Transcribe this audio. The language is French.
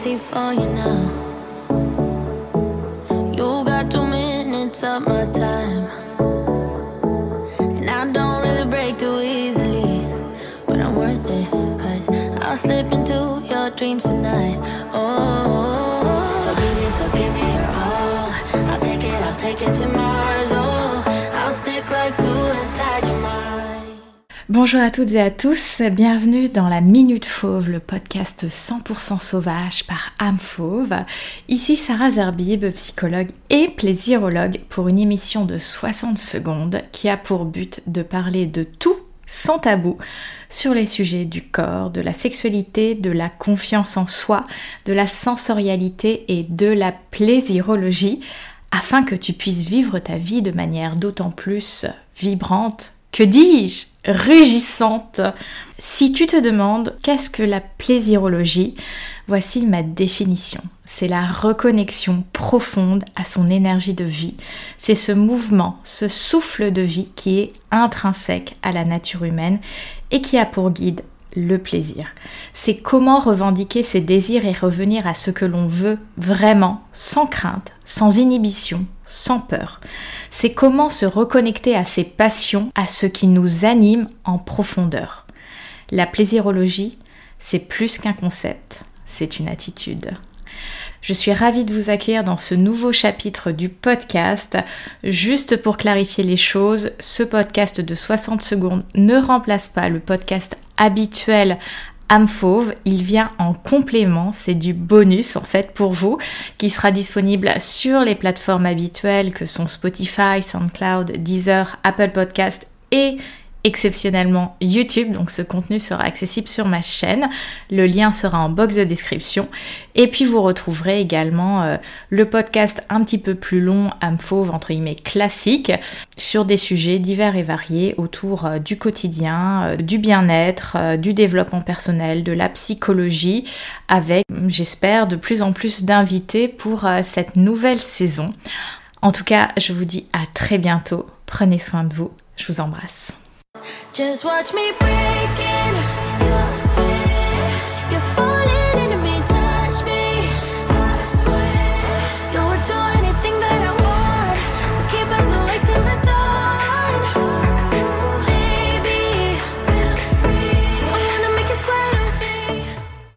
easy for you now. You got two minutes of my time. And I don't really break too easily. But I'm worth it, cause I'll slip into your dreams tonight. Oh, so give me, so give me your all. I'll take it, I'll take it to Bonjour à toutes et à tous, bienvenue dans la Minute Fauve, le podcast 100% sauvage par âme fauve. Ici Sarah Zerbib, psychologue et plaisirologue pour une émission de 60 secondes qui a pour but de parler de tout sans tabou sur les sujets du corps, de la sexualité, de la confiance en soi, de la sensorialité et de la plaisirologie afin que tu puisses vivre ta vie de manière d'autant plus vibrante, que dis-je, rugissante. Si tu te demandes qu'est-ce que la plaisirologie, voici ma définition. C'est la reconnexion profonde à son énergie de vie. C'est ce mouvement, ce souffle de vie qui est intrinsèque à la nature humaine et qui a pour guide le plaisir. C'est comment revendiquer ses désirs et revenir à ce que l'on veut vraiment, sans crainte, sans inhibition, sans peur. C'est comment se reconnecter à ses passions, à ce qui nous anime en profondeur. La plaisirologie, c'est plus qu'un concept, c'est une attitude. Je suis ravie de vous accueillir dans ce nouveau chapitre du podcast. Juste pour clarifier les choses, ce podcast de 60 secondes ne remplace pas le podcast habituel âme fauve, il vient en complément, c'est du bonus en fait pour vous, qui sera disponible sur les plateformes habituelles que sont Spotify, SoundCloud, Deezer, Apple Podcast et exceptionnellement YouTube, donc ce contenu sera accessible sur ma chaîne. Le lien sera en box de description. Et puis vous retrouverez également euh, le podcast un petit peu plus long, âme fauve, entre guillemets classique, sur des sujets divers et variés autour euh, du quotidien, euh, du bien-être, du développement personnel, de la psychologie, avec, j'espère, de plus en plus d'invités pour cette nouvelle saison. En tout cas, je vous dis à très bientôt. Prenez soin de vous. Je vous embrasse. Just watch me breaking your falling.